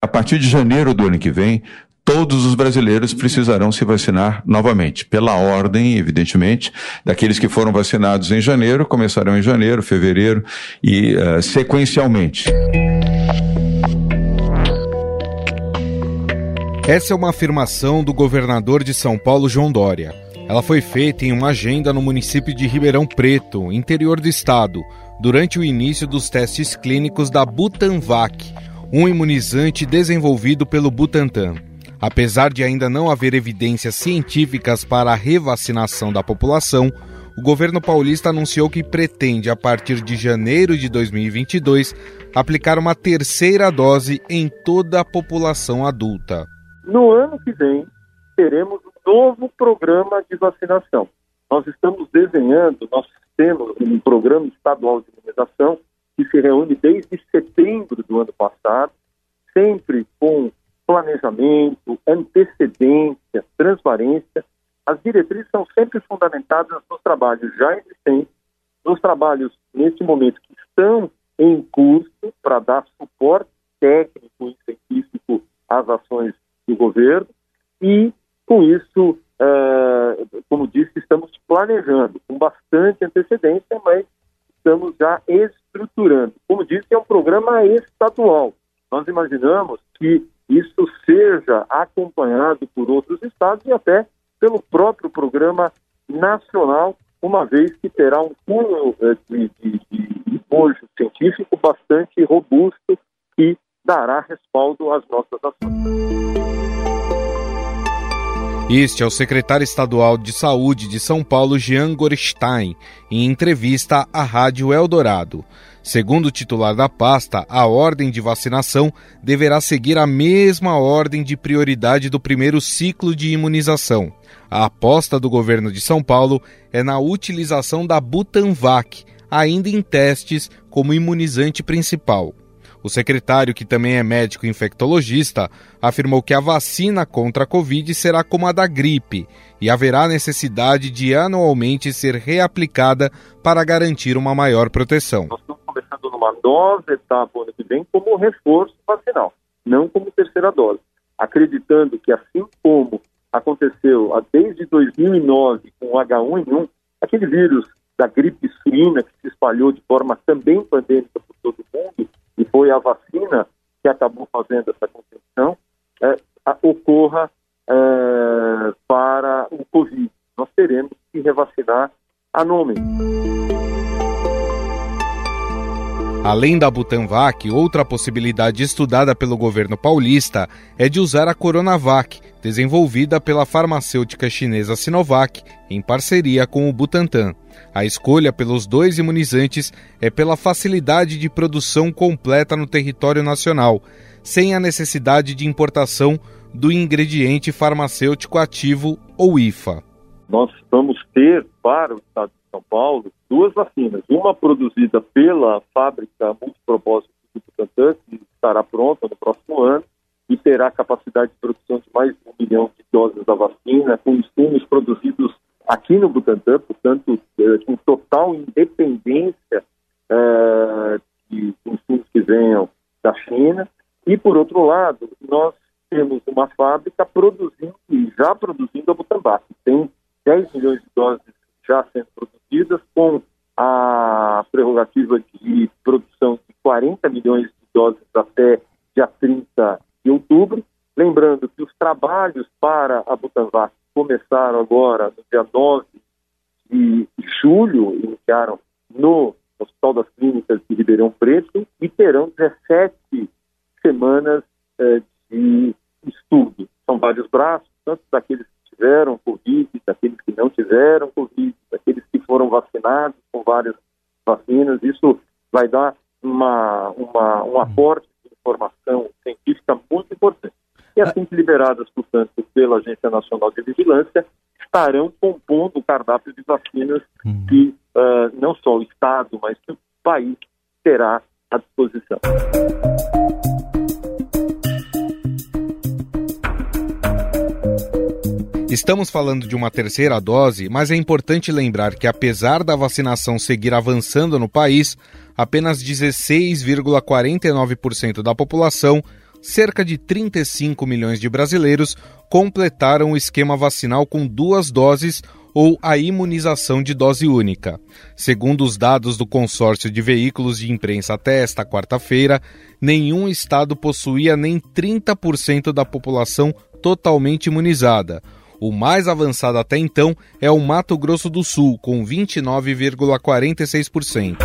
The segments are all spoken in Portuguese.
A partir de janeiro do ano que vem, todos os brasileiros precisarão se vacinar novamente, pela ordem, evidentemente, daqueles que foram vacinados em janeiro, começarão em janeiro, fevereiro e uh, sequencialmente. Essa é uma afirmação do governador de São Paulo, João Dória. Ela foi feita em uma agenda no município de Ribeirão Preto, interior do estado, durante o início dos testes clínicos da Butanvac, um imunizante desenvolvido pelo Butantan. Apesar de ainda não haver evidências científicas para a revacinação da população, o governo paulista anunciou que pretende, a partir de janeiro de 2022, aplicar uma terceira dose em toda a população adulta. No ano que vem, teremos um novo programa de vacinação. Nós estamos desenhando, nós temos um programa estadual de imunização que se reúne desde setembro do ano passado, sempre com planejamento, antecedência, transparência. As diretrizes são sempre fundamentadas nos trabalhos já existentes, nos trabalhos, neste momento, que estão em curso para dar suporte técnico e científico às ações do governo e, com isso, é, como disse, estamos planejando com bastante antecedência, mas estamos já estruturando. Como disse, é um programa estadual. Nós imaginamos que isso seja acompanhado por outros estados e até pelo próprio programa nacional, uma vez que terá um cunho eh, de, de, de científico bastante robusto que dará respaldo às nossas ações. Este é o secretário estadual de Saúde de São Paulo, Jean Gorstein, em entrevista à Rádio Eldorado. Segundo o titular da pasta, a ordem de vacinação deverá seguir a mesma ordem de prioridade do primeiro ciclo de imunização. A aposta do governo de São Paulo é na utilização da Butanvac, ainda em testes como imunizante principal. O secretário, que também é médico infectologista, afirmou que a vacina contra a Covid será como a da gripe e haverá necessidade de anualmente ser reaplicada para garantir uma maior proteção. Começando numa nova etapa ano que vem como reforço vacinal, não como terceira dose, acreditando que assim como aconteceu desde 2009 com o H1N1, aquele vírus da gripe suína que se espalhou de forma também pandêmica por todo o mundo, e foi a vacina que acabou fazendo essa contenção, é, a, ocorra é, para o Covid. Nós teremos que revacinar anualmente. Além da Butanvac, outra possibilidade estudada pelo governo paulista é de usar a Coronavac, desenvolvida pela farmacêutica chinesa Sinovac, em parceria com o Butantan. A escolha pelos dois imunizantes é pela facilidade de produção completa no território nacional, sem a necessidade de importação do ingrediente farmacêutico ativo ou IFA. Nós vamos ter para o estado São Paulo duas vacinas, uma produzida pela fábrica multipropósito do Butantan, que estará pronta no próximo ano, e terá capacidade de produção de mais de um milhão de doses da vacina, com insumos produzidos aqui no Butantan, portanto, é, com total independência é, de insumos que venham da China. E, por outro lado, nós temos uma fábrica produzindo e já produzindo a Butanvac. Tem 10 milhões de doses já sendo produzidas, com a prerrogativa de produção de 40 milhões de doses até dia 30 de outubro. Lembrando que os trabalhos para a Butanvac começaram agora no dia 9 de julho, iniciaram no Hospital das Clínicas de Ribeirão Preto e terão 17 semanas eh, de estudo. São vários braços, tanto daqueles que tiveram Covid, daqueles que não tiveram Covid, foram vacinados com várias vacinas. Isso vai dar uma, uma, um aporte de informação científica muito importante e assim que liberadas, portanto, pela Agência Nacional de Vigilância, estarão compondo o cardápio de vacinas uhum. que uh, não só o Estado, mas o país terá à disposição. Estamos falando de uma terceira dose, mas é importante lembrar que, apesar da vacinação seguir avançando no país, apenas 16,49% da população cerca de 35 milhões de brasileiros completaram o esquema vacinal com duas doses ou a imunização de dose única. Segundo os dados do consórcio de veículos de imprensa até esta quarta-feira, nenhum estado possuía nem 30% da população totalmente imunizada. O mais avançado até então é o Mato Grosso do Sul, com 29,46%.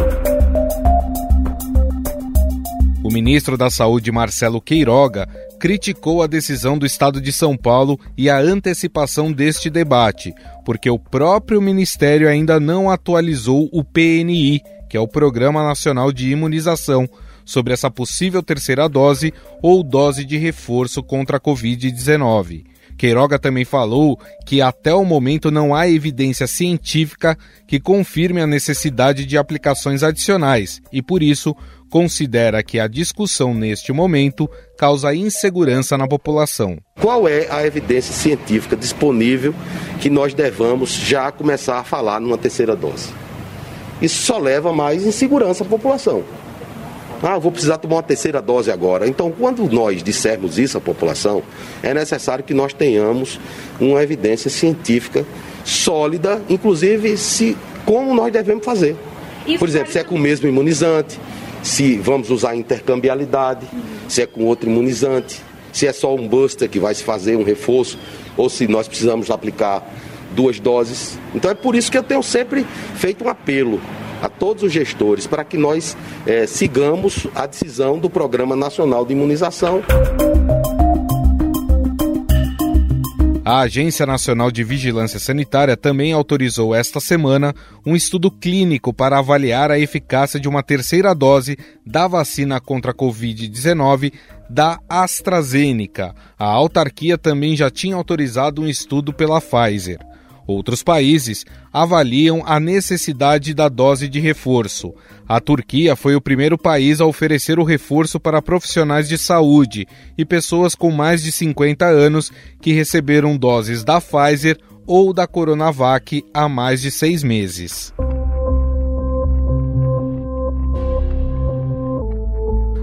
O ministro da Saúde, Marcelo Queiroga, criticou a decisão do Estado de São Paulo e a antecipação deste debate, porque o próprio ministério ainda não atualizou o PNI, que é o Programa Nacional de Imunização, sobre essa possível terceira dose ou dose de reforço contra a Covid-19. Queiroga também falou que até o momento não há evidência científica que confirme a necessidade de aplicações adicionais e, por isso, considera que a discussão neste momento causa insegurança na população. Qual é a evidência científica disponível que nós devamos já começar a falar numa terceira dose? Isso só leva mais insegurança à população. Ah, vou precisar tomar uma terceira dose agora. Então, quando nós dissermos isso à população, é necessário que nós tenhamos uma evidência científica sólida, inclusive se como nós devemos fazer. Por exemplo, se é com o mesmo imunizante, se vamos usar intercambialidade, se é com outro imunizante, se é só um booster que vai se fazer um reforço, ou se nós precisamos aplicar duas doses. Então é por isso que eu tenho sempre feito um apelo a todos os gestores para que nós é, sigamos a decisão do Programa Nacional de Imunização. A Agência Nacional de Vigilância Sanitária também autorizou esta semana um estudo clínico para avaliar a eficácia de uma terceira dose da vacina contra a Covid-19 da AstraZeneca. A autarquia também já tinha autorizado um estudo pela Pfizer. Outros países avaliam a necessidade da dose de reforço. A Turquia foi o primeiro país a oferecer o reforço para profissionais de saúde e pessoas com mais de 50 anos que receberam doses da Pfizer ou da Coronavac há mais de seis meses.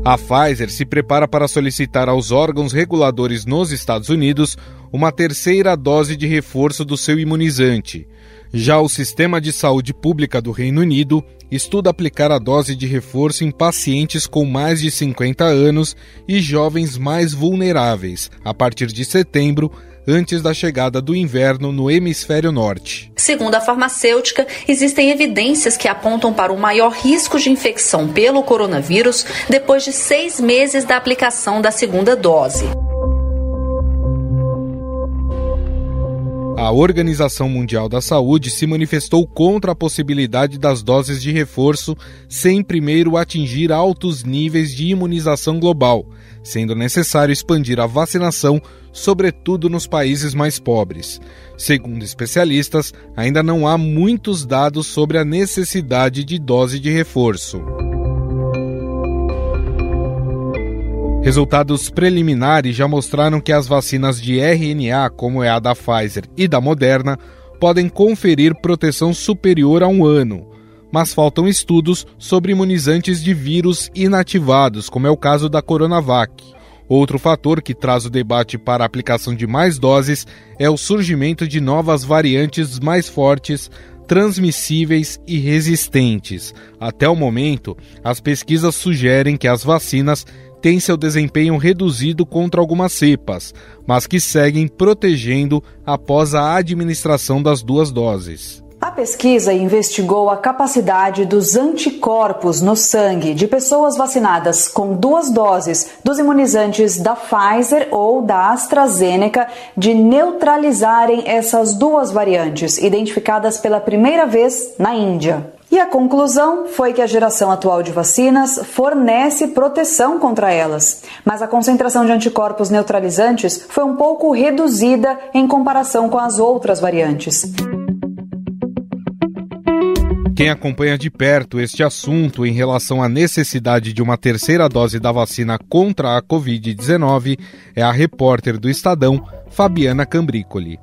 A Pfizer se prepara para solicitar aos órgãos reguladores nos Estados Unidos uma terceira dose de reforço do seu imunizante. Já o Sistema de Saúde Pública do Reino Unido estuda aplicar a dose de reforço em pacientes com mais de 50 anos e jovens mais vulneráveis, a partir de setembro, antes da chegada do inverno no hemisfério norte. Segundo a farmacêutica, existem evidências que apontam para o maior risco de infecção pelo coronavírus depois de seis meses da aplicação da segunda dose. A Organização Mundial da Saúde se manifestou contra a possibilidade das doses de reforço sem primeiro atingir altos níveis de imunização global, sendo necessário expandir a vacinação, sobretudo nos países mais pobres. Segundo especialistas, ainda não há muitos dados sobre a necessidade de dose de reforço. Resultados preliminares já mostraram que as vacinas de RNA, como é a da Pfizer e da Moderna, podem conferir proteção superior a um ano. Mas faltam estudos sobre imunizantes de vírus inativados, como é o caso da Coronavac. Outro fator que traz o debate para a aplicação de mais doses é o surgimento de novas variantes mais fortes, transmissíveis e resistentes. Até o momento, as pesquisas sugerem que as vacinas têm seu desempenho reduzido contra algumas cepas, mas que seguem protegendo após a administração das duas doses. A pesquisa investigou a capacidade dos anticorpos no sangue de pessoas vacinadas com duas doses dos imunizantes da Pfizer ou da AstraZeneca de neutralizarem essas duas variantes, identificadas pela primeira vez na Índia. E a conclusão foi que a geração atual de vacinas fornece proteção contra elas, mas a concentração de anticorpos neutralizantes foi um pouco reduzida em comparação com as outras variantes. Quem acompanha de perto este assunto em relação à necessidade de uma terceira dose da vacina contra a Covid-19 é a repórter do Estadão, Fabiana Cambrícoli.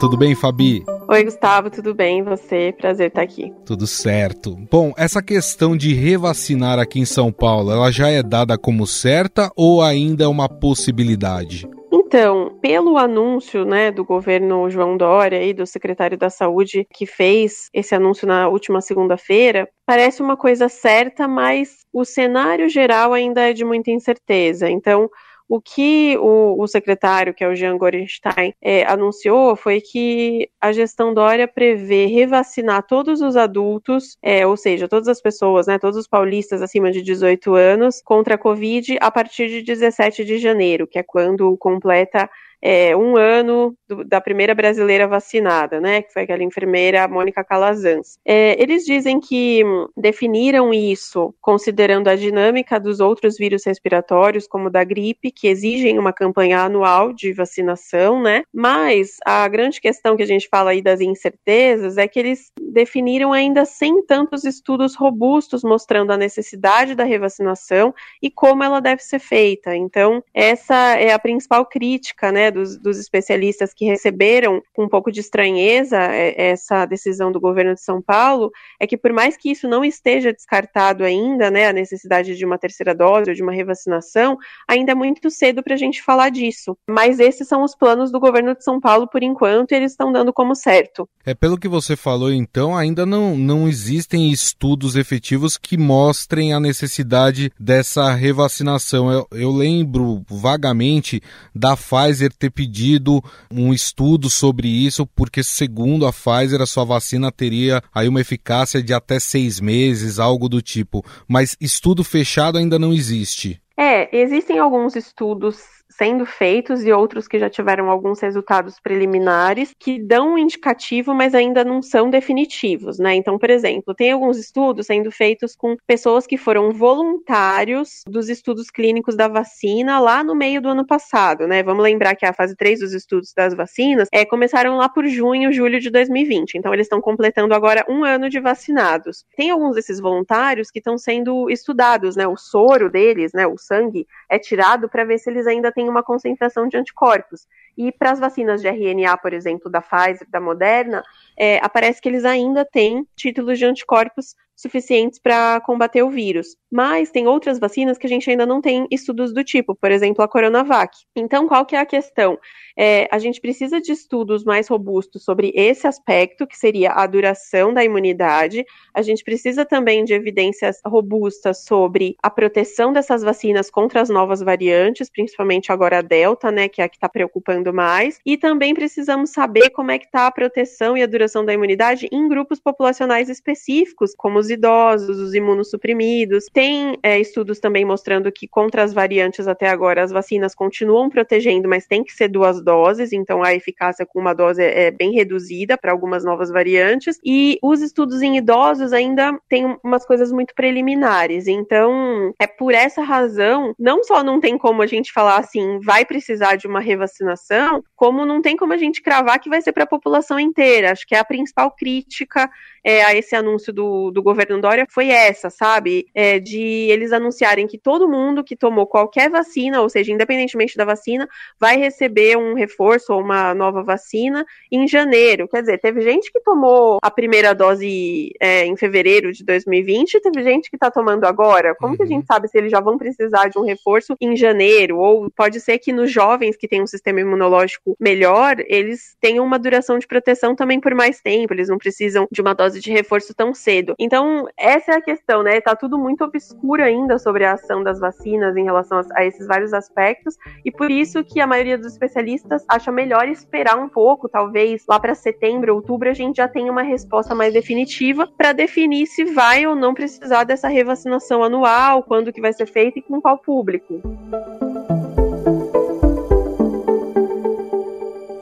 tudo bem, Fabi? Oi, Gustavo, tudo bem? Você? Prazer estar aqui. Tudo certo. Bom, essa questão de revacinar aqui em São Paulo, ela já é dada como certa ou ainda é uma possibilidade? Então, pelo anúncio né, do governo João Dória e do secretário da Saúde que fez esse anúncio na última segunda-feira, parece uma coisa certa, mas o cenário geral ainda é de muita incerteza. Então, o que o, o, secretário, que é o Jean Gorenstein, é, anunciou foi que a gestão Dória prevê revacinar todos os adultos, é, ou seja, todas as pessoas, né, todos os paulistas acima de 18 anos, contra a Covid a partir de 17 de janeiro, que é quando completa é, um ano do, da primeira brasileira vacinada, né, que foi aquela enfermeira Mônica Calazans. É, eles dizem que hum, definiram isso considerando a dinâmica dos outros vírus respiratórios, como da gripe, que exigem uma campanha anual de vacinação, né, mas a grande questão que a gente fala aí das incertezas é que eles definiram ainda sem tantos estudos robustos mostrando a necessidade da revacinação e como ela deve ser feita. Então, essa é a principal crítica, né, dos, dos especialistas que receberam com um pouco de estranheza é, essa decisão do governo de São Paulo, é que por mais que isso não esteja descartado ainda, né, a necessidade de uma terceira dose ou de uma revacinação, ainda é muito cedo para a gente falar disso. Mas esses são os planos do governo de São Paulo por enquanto, e eles estão dando como certo. É pelo que você falou, então, ainda não, não existem estudos efetivos que mostrem a necessidade dessa revacinação. Eu, eu lembro vagamente da Pfizer ter pedido um estudo sobre isso, porque segundo a Pfizer, a sua vacina teria aí uma eficácia de até seis meses, algo do tipo. Mas estudo fechado ainda não existe. É, existem alguns estudos sendo feitos e outros que já tiveram alguns resultados preliminares que dão um indicativo, mas ainda não são definitivos, né? Então, por exemplo, tem alguns estudos sendo feitos com pessoas que foram voluntários dos estudos clínicos da vacina lá no meio do ano passado, né? Vamos lembrar que a fase 3 dos estudos das vacinas é, começaram lá por junho, julho de 2020. Então, eles estão completando agora um ano de vacinados. Tem alguns desses voluntários que estão sendo estudados, né? O soro deles, né? O sangue é tirado para ver se eles ainda têm uma concentração de anticorpos. E para as vacinas de RNA, por exemplo, da Pfizer, da Moderna, é, aparece que eles ainda têm títulos de anticorpos suficientes para combater o vírus. Mas tem outras vacinas que a gente ainda não tem estudos do tipo, por exemplo, a Coronavac. Então, qual que é a questão? É, a gente precisa de estudos mais robustos sobre esse aspecto, que seria a duração da imunidade. A gente precisa também de evidências robustas sobre a proteção dessas vacinas contra as novas variantes, principalmente agora a Delta, né, que é a que está preocupando mais. E também precisamos saber como é que está a proteção e a duração da imunidade em grupos populacionais específicos, como os idosos, os imunossuprimidos. Tem é, estudos também mostrando que contra as variantes até agora as vacinas continuam protegendo, mas tem que ser duas doses, então a eficácia com uma dose é bem reduzida para algumas novas variantes. E os estudos em idosos ainda têm umas coisas muito preliminares. Então, é por essa razão, não só não tem como a gente falar assim, vai precisar de uma revacinação, como não tem como a gente cravar que vai ser para a população inteira. Acho que é a principal crítica é, a esse anúncio do, do governo Dória foi essa, sabe? É, de eles anunciarem que todo mundo que tomou qualquer vacina, ou seja, independentemente da vacina, vai receber um reforço ou uma nova vacina em janeiro. Quer dizer, teve gente que tomou a primeira dose é, em fevereiro de 2020 e teve gente que está tomando agora. Como uhum. que a gente uhum. sabe se eles já vão precisar de um reforço em janeiro? Ou pode ser que nos jovens que têm um sistema imunológico melhor, eles tenham uma duração de proteção também por mais tempo, eles não precisam de uma dose de reforço tão cedo. Então, essa é a questão, né? Tá tudo muito obscuro ainda sobre a ação das vacinas em relação a, esses vários aspectos, e por isso que a maioria dos especialistas acha melhor esperar um pouco, talvez lá para setembro, outubro, a gente já tenha uma resposta mais definitiva para definir se vai ou não precisar dessa revacinação anual, quando que vai ser feita e com qual público.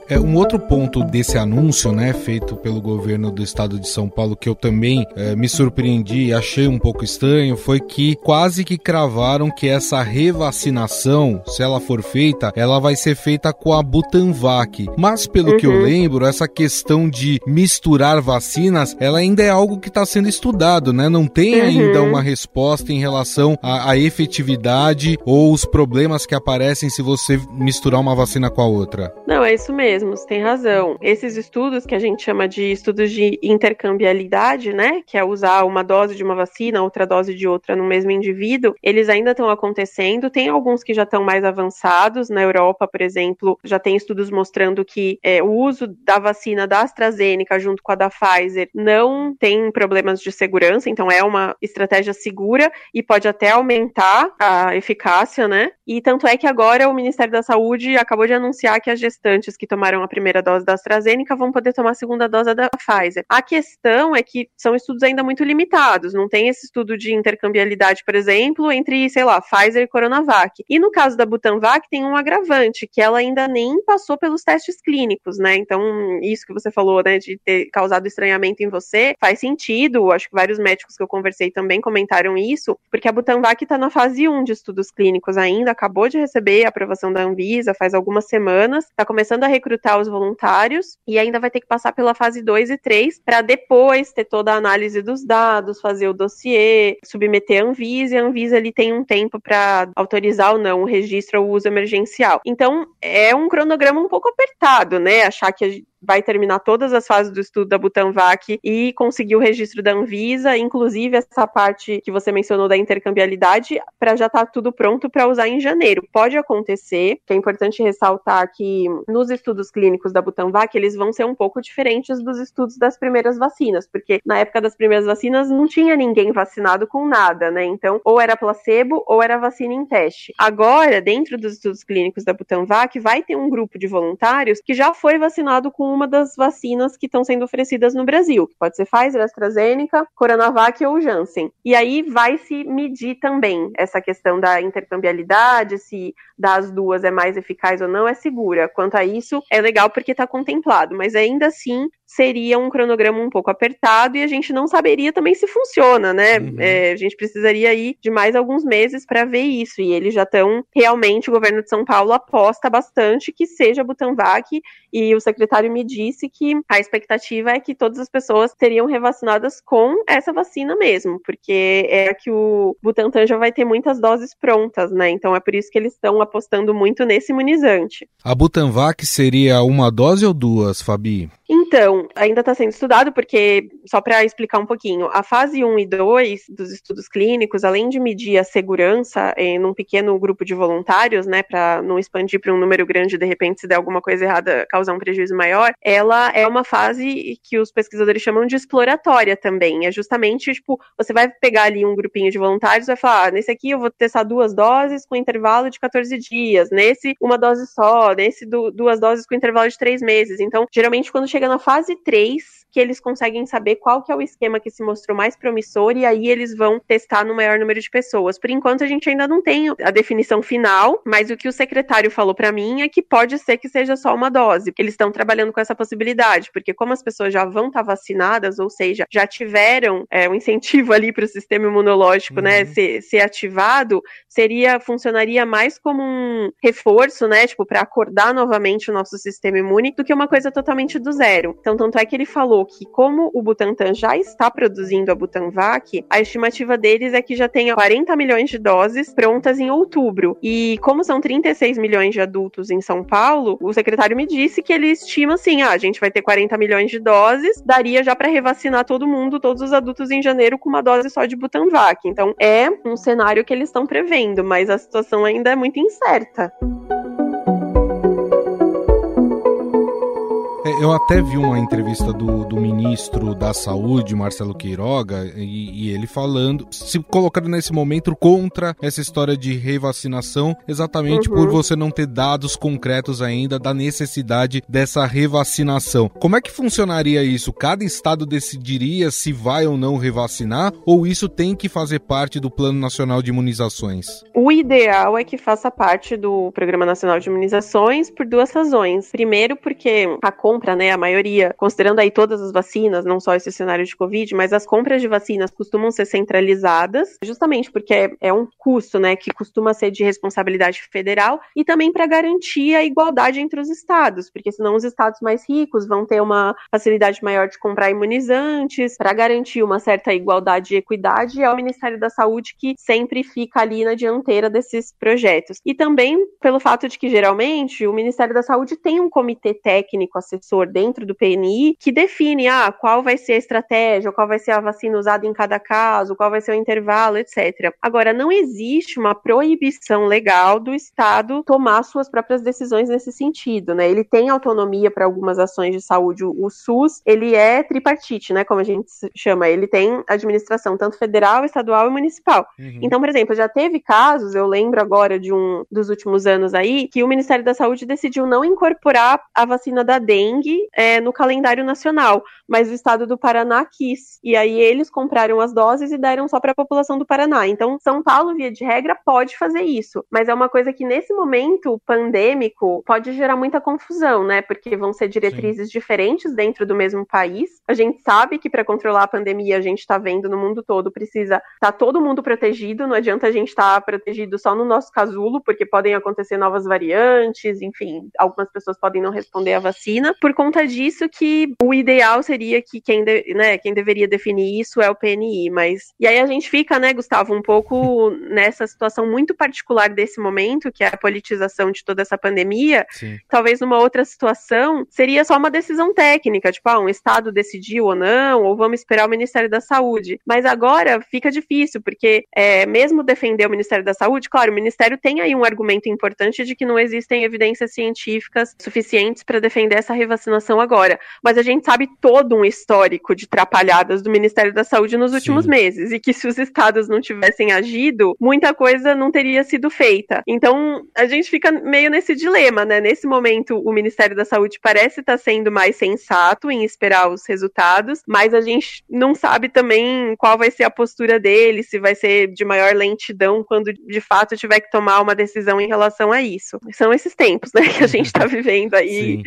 É, um outro ponto desse anúncio, né, feito pelo governo do estado de São Paulo, que eu também é, me surpreendi e achei um pouco estranho, foi que quase que cravaram que essa revacinação, se ela for feita, ela vai ser feita com a Butanvac. Mas pelo uhum. que eu uhum. lembro, essa questão de misturar vacinas, ela ainda é algo que está sendo estudado, né? Não tem uhum. ainda uma resposta em relação à, à efetividade ou os problemas que aparecem se você misturar uma vacina com a outra. Não, é isso mesmo mesmo, você tem razão. Esses estudos que a gente chama de estudos de intercambialidade, né, que é usar uma dose de uma vacina, outra dose de outra no mesmo indivíduo, eles ainda estão acontecendo. Tem alguns que já estão mais avançados. Na Europa, por exemplo, já tem estudos mostrando que é, o uso da vacina da AstraZeneca junto com a da Pfizer não tem problemas de segurança, então é uma estratégia segura e pode até aumentar a eficácia, né? E tanto é que agora o Ministério da Saúde acabou de anunciar que as gestantes que tomaram a primeira dose da AstraZeneca vão poder tomar a segunda dose da Pfizer. A questão é que são estudos ainda muito limitados, não tem esse estudo de intercambialidade, por exemplo, entre, sei lá, Pfizer e Coronavac. E no caso da Butanvac tem um agravante, que ela ainda nem passou pelos testes clínicos, né? Então, isso que você falou, né, de ter causado estranhamento em você, faz sentido. Acho que vários médicos que eu conversei também comentaram isso, porque a Butanvac está na fase 1 de estudos clínicos ainda, acabou de receber a aprovação da Anvisa faz algumas semanas, está começando a recrutar os voluntários e ainda vai ter que passar pela fase 2 e 3 para depois ter toda a análise dos dados, fazer o dossiê, submeter a Anvisa, e a Anvisa ele tem um tempo para autorizar ou não o registro ou uso emergencial. Então, é um cronograma um pouco apertado, né? Achar que vai terminar todas as fases do estudo da Butanvac e conseguir o registro da Anvisa, inclusive essa parte que você mencionou da intercambialidade, para já estar tá tudo pronto para usar em janeiro. Pode acontecer, que é importante ressaltar que nos estudos clínicos da Butanvac, eles vão ser um pouco diferentes dos estudos das primeiras vacinas, porque na época das primeiras vacinas não tinha ninguém vacinado com nada, né? Então, ou era placebo ou era vacina em teste. Agora, dentro dos estudos clínicos da Butanvac, vai ter um grupo de voluntários que já foi vacinado com uma das vacinas que estão sendo oferecidas no Brasil, que pode ser Pfizer, AstraZeneca, Coronavac ou Janssen. E aí vai se medir também essa questão da intercambialidade, se das duas é mais eficaz ou não, é segura. Quanto a isso, é legal porque está contemplado, mas ainda assim seria um cronograma um pouco apertado e a gente não saberia também se funciona, né? Uhum. É, a gente precisaria ir de mais alguns meses para ver isso. E eles já estão realmente, o governo de São Paulo aposta bastante que seja Butanvac e o secretário me disse que a expectativa é que todas as pessoas seriam revacinadas com essa vacina mesmo, porque é que o Butantan já vai ter muitas doses prontas, né? Então é por isso que eles estão apostando muito nesse imunizante. A Butanvac seria uma dose ou duas, Fabi? Então, ainda está sendo estudado, porque, só para explicar um pouquinho, a fase 1 e 2 dos estudos clínicos, além de medir a segurança em um pequeno grupo de voluntários, né, para não expandir para um número grande, de repente, se der alguma coisa errada, causar um prejuízo maior, ela é uma fase que os pesquisadores chamam de exploratória também. É justamente, tipo, você vai pegar ali um grupinho de voluntários vai falar, ah, nesse aqui eu vou testar duas doses com intervalo de 14 dias, nesse uma dose só, nesse duas doses com intervalo de três meses. Então, geralmente, quando chega na fase 3, que eles conseguem saber qual que é o esquema que se mostrou mais promissor e aí eles vão testar no maior número de pessoas. Por enquanto a gente ainda não tem a definição final, mas o que o secretário falou para mim é que pode ser que seja só uma dose. Eles estão trabalhando com essa possibilidade, porque como as pessoas já vão estar tá vacinadas, ou seja, já tiveram é, um incentivo ali para o sistema imunológico, né, uhum. né, ser, ser ativado, seria funcionaria mais como um reforço, né, tipo para acordar novamente o nosso sistema imune, do que uma coisa totalmente do zero. Então tanto é que ele falou que, como o Butantan já está produzindo a Butanvac, a estimativa deles é que já tenha 40 milhões de doses prontas em outubro. E como são 36 milhões de adultos em São Paulo, o secretário me disse que ele estima assim: ah, a gente vai ter 40 milhões de doses, daria já para revacinar todo mundo, todos os adultos em janeiro, com uma dose só de Butanvac. Então é um cenário que eles estão prevendo, mas a situação ainda é muito incerta. Eu até vi uma entrevista do, do ministro da Saúde, Marcelo Queiroga, e, e, ele falando, se colocando nesse momento contra essa história de revacinação, exatamente uhum. por você não ter dados concretos ainda da necessidade dessa revacinação. Como é que funcionaria isso? Cada estado decidiria se vai ou não revacinar, ou isso tem que fazer parte do Plano Nacional de Imunizações? O ideal é que faça parte do Programa Nacional de Imunizações por duas razões. Primeiro, porque a compra né, a maioria, considerando aí todas as vacinas, não só esse cenário de Covid, mas as compras de vacinas costumam ser centralizadas, justamente porque é, é um custo, né, que costuma ser de responsabilidade federal e também para garantir a igualdade entre os estados, porque senão os estados mais ricos vão ter uma facilidade maior de comprar imunizantes, para garantir uma certa igualdade e equidade, é o Ministério da Saúde que sempre fica ali na dianteira desses projetos. E também pelo fato de que geralmente o Ministério da Saúde tem um comitê técnico assessor dentro do PNI que define ah, qual vai ser a estratégia, qual vai ser a vacina usada em cada caso, qual vai ser o intervalo, etc. Agora, não existe uma proibição legal do Estado tomar suas próprias decisões nesse sentido, né? Ele tem autonomia para algumas ações de saúde. O SUS, ele é tripartite, né? Como a gente chama. Ele tem administração tanto federal, estadual e municipal. Uhum. Então, por exemplo, já teve casos, eu lembro agora de um dos últimos anos aí, que o Ministério da Saúde decidiu não incorporar a vacina da dengue é, no calendário nacional, mas o estado do Paraná quis. E aí eles compraram as doses e deram só para a população do Paraná. Então, São Paulo, via de regra, pode fazer isso. Mas é uma coisa que nesse momento pandêmico pode gerar muita confusão, né? Porque vão ser diretrizes Sim. diferentes dentro do mesmo país. A gente sabe que para controlar a pandemia, a gente está vendo no mundo todo, precisa estar tá todo mundo protegido. Não adianta a gente estar tá protegido só no nosso casulo, porque podem acontecer novas variantes, enfim, algumas pessoas podem não responder à vacina. Por conta disso que o ideal seria que quem, de, né, quem deveria definir isso é o PNI, mas e aí a gente fica, né, Gustavo, um pouco nessa situação muito particular desse momento, que é a politização de toda essa pandemia. Sim. Talvez numa outra situação seria só uma decisão técnica, tipo, ah, um estado decidiu ou não, ou vamos esperar o Ministério da Saúde. Mas agora fica difícil, porque é, mesmo defender o Ministério da Saúde, claro, o Ministério tem aí um argumento importante de que não existem evidências científicas suficientes para defender essa revacinação agora. Mas a gente sabe todo um histórico de trapalhadas do Ministério da Saúde nos últimos Sim. meses, e que se os estados não tivessem agido, muita coisa não teria sido feita. Então, a gente fica meio nesse dilema, né? Nesse momento, o Ministério da Saúde parece estar sendo mais sensato em esperar os resultados, mas a gente não sabe também qual vai ser a postura dele, se vai ser de maior lentidão quando de fato tiver que tomar uma decisão em relação a isso. São esses tempos, né, que a gente está vivendo aí. Sim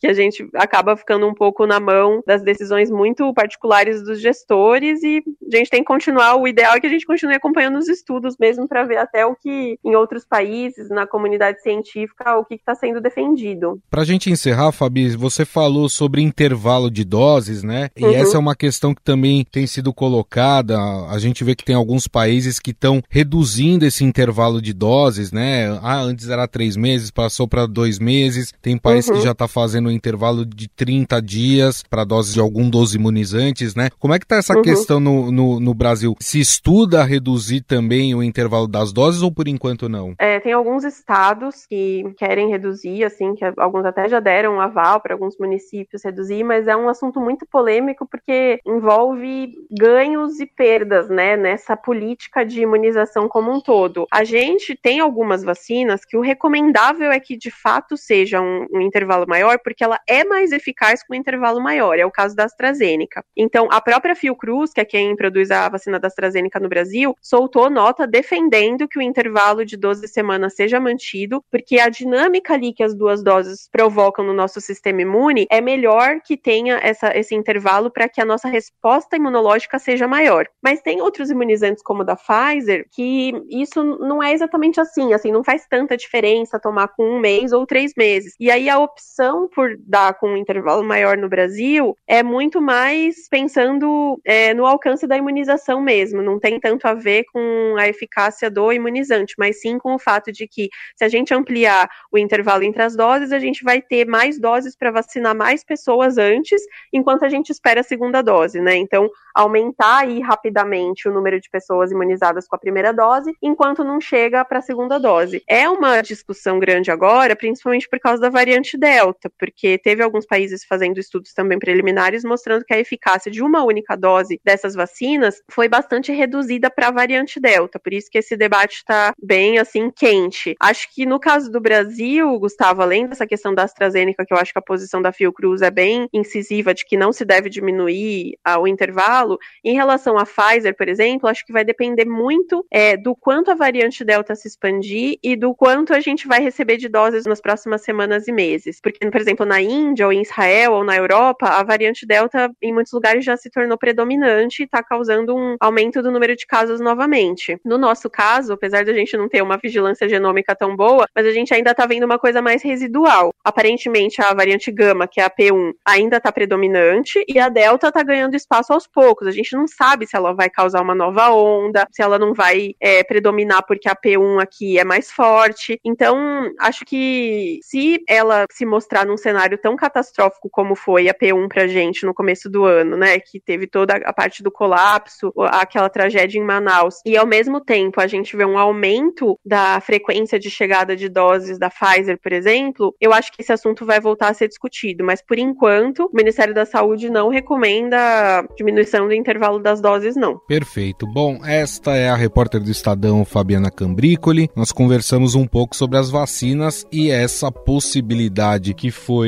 que a gente acaba ficando um pouco na mão das decisões muito particulares dos gestores e a gente tem que continuar. O ideal é que a gente continue acompanhando os estudos mesmo para ver até o que em outros países, na comunidade científica, o que está sendo defendido. Para a gente encerrar, Fabi, você falou sobre intervalo de doses, né? E uhum. essa é uma questão que também tem sido colocada. A gente vê que tem alguns países que estão reduzindo esse intervalo de doses, né? Ah, antes era três meses, passou para dois meses. Tem países uhum. que já está fazendo no intervalo de 30 dias para doses de algum dos imunizantes, né? Como é que está essa uhum. questão no, no, no, Brasil? Se estuda reduzir também o intervalo das doses ou por enquanto não? É, tem alguns estados que querem reduzir, assim, que alguns até já deram um aval para alguns municípios reduzir, mas é um assunto muito polêmico porque envolve ganhos e perdas, né, nessa política de imunização como um todo. A gente tem algumas vacinas que o recomendável é que de fato seja um, um intervalo maior, porque que ela é mais eficaz com um intervalo maior. É o caso da AstraZeneca. Então, a própria Fiocruz, que é quem produz a vacina da AstraZeneca no Brasil, soltou nota defendendo que o intervalo de 12 semanas seja mantido, porque a dinâmica ali que as duas doses provocam no nosso sistema imune é melhor que tenha essa, esse intervalo para que a nossa resposta imunológica seja maior. Mas tem outros imunizantes, como o da Pfizer, que isso não é exatamente assim, assim, não faz tanta diferença tomar com um mês ou três meses. E aí a opção por dar com um intervalo maior no Brasil é muito mais pensando é, no alcance da imunização mesmo. Não tem tanto a ver com a eficácia do imunizante, mas sim com o fato de que se a gente ampliar o intervalo entre as doses, a gente vai ter mais doses para vacinar mais pessoas antes, enquanto a gente espera a segunda dose, né? Então, aumentar aí rapidamente o número de pessoas imunizadas com a primeira dose, enquanto não chega para a segunda dose. É uma discussão grande agora, principalmente por causa da variante Delta, porque porque teve alguns países fazendo estudos também preliminares mostrando que a eficácia de uma única dose dessas vacinas foi bastante reduzida para a variante Delta. Por isso que esse debate está bem assim quente. Acho que no caso do Brasil, Gustavo, além dessa questão da AstraZeneca, que eu acho que a posição da Fiocruz é bem incisiva de que não se deve diminuir o intervalo, em relação à Pfizer, por exemplo, acho que vai depender muito é, do quanto a variante Delta se expandir e do quanto a gente vai receber de doses nas próximas semanas e meses. Porque, por exemplo, exemplo, na Índia ou em Israel ou na Europa, a variante Delta em muitos lugares já se tornou predominante e está causando um aumento do número de casos novamente. No nosso caso, apesar de a gente não ter uma vigilância genômica tão boa, mas a gente ainda está vendo uma coisa mais residual. Aparentemente, a variante Gama, que é a P1, ainda está predominante e a Delta está ganhando espaço aos poucos. A gente não sabe se ela vai causar uma nova onda, se ela não vai é, predominar porque a P1 aqui é mais forte. Então, acho que se ela se mostrar num cenário tão catastrófico como foi a P1 pra gente no começo do ano, né, que teve toda a parte do colapso, aquela tragédia em Manaus, e ao mesmo tempo a gente vê um aumento da frequência de chegada de doses da Pfizer, por exemplo, eu acho que esse assunto vai voltar a ser discutido, mas por enquanto o Ministério da Saúde não recomenda diminuição do intervalo das doses, não. Perfeito. Bom, esta é a repórter do Estadão, Fabiana Cambrícoli. Nós conversamos um pouco sobre as vacinas e essa possibilidade que foi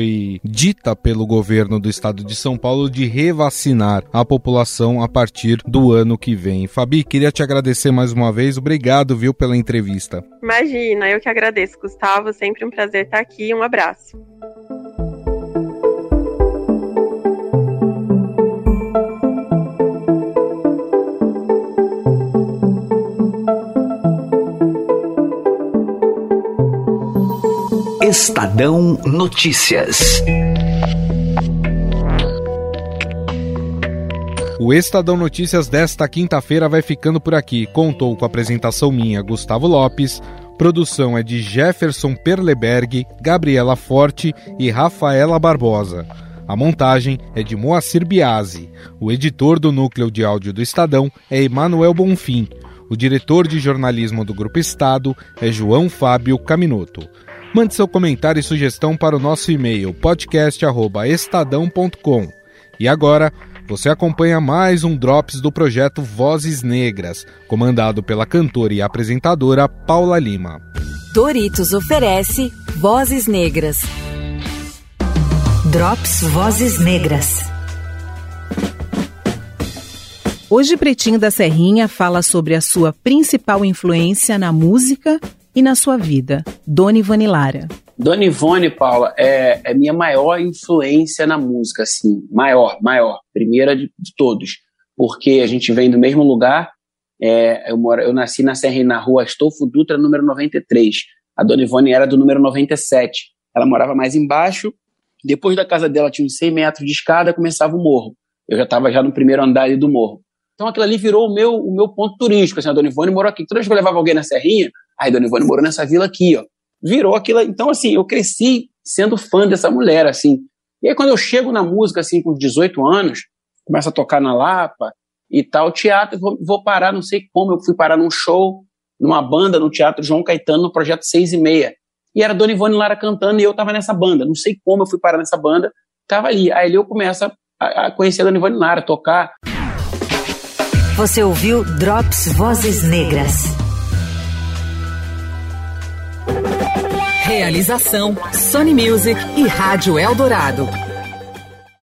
dita pelo governo do estado de São Paulo de revacinar a população a partir do ano que vem. Fabi, queria te agradecer mais uma vez. Obrigado, viu, pela entrevista. Imagina, eu que agradeço, Gustavo. Sempre um prazer estar aqui. Um abraço. Estadão Notícias. O Estadão Notícias desta quinta-feira vai ficando por aqui. Contou com a apresentação minha, Gustavo Lopes. Produção é de Jefferson Perleberg, Gabriela Forte e Rafaela Barbosa. A montagem é de Moacir Biasi. O editor do núcleo de áudio do Estadão é Emanuel Bonfim. O diretor de jornalismo do Grupo Estado é João Fábio Caminoto. Mande seu comentário e sugestão para o nosso e-mail podcast@estadão.com. E agora, você acompanha mais um Drops do projeto Vozes Negras, comandado pela cantora e apresentadora Paula Lima. Doritos oferece Vozes Negras. Drops Vozes Negras. Hoje Pretinho da Serrinha fala sobre a sua principal influência na música e na sua vida? Dona Ivone Lara. Dona Ivone, Paula, é, é minha maior influência na música, assim, maior, maior, primeira de, de todos, porque a gente vem do mesmo lugar, é, eu, moro, eu nasci na Serra na rua Astolfo Dutra, número 93, a Dona Ivone era do número 97, ela morava mais embaixo, depois da casa dela tinha uns 100 metros de escada, começava o morro, eu já estava já no primeiro andar do morro, então aquilo ali virou o meu, o meu ponto turístico, assim, a Dona Ivone morou aqui, toda vez que eu levava alguém na Serrinha, Aí Dona Ivone morou nessa vila aqui, ó. Virou aquilo. Então, assim, eu cresci sendo fã dessa mulher, assim. E aí, quando eu chego na música, assim, com 18 anos, começo a tocar na Lapa e tal, teatro, vou, vou parar, não sei como, eu fui parar num show, numa banda no Teatro João Caetano, no projeto Seis e Meia. E era Dona Ivone Lara cantando e eu tava nessa banda. Não sei como eu fui parar nessa banda, tava ali. Aí eu começo a, a conhecer a Dona Ivone Lara, tocar. Você ouviu Drops Vozes Negras. Realização Sony Music e Rádio Eldorado.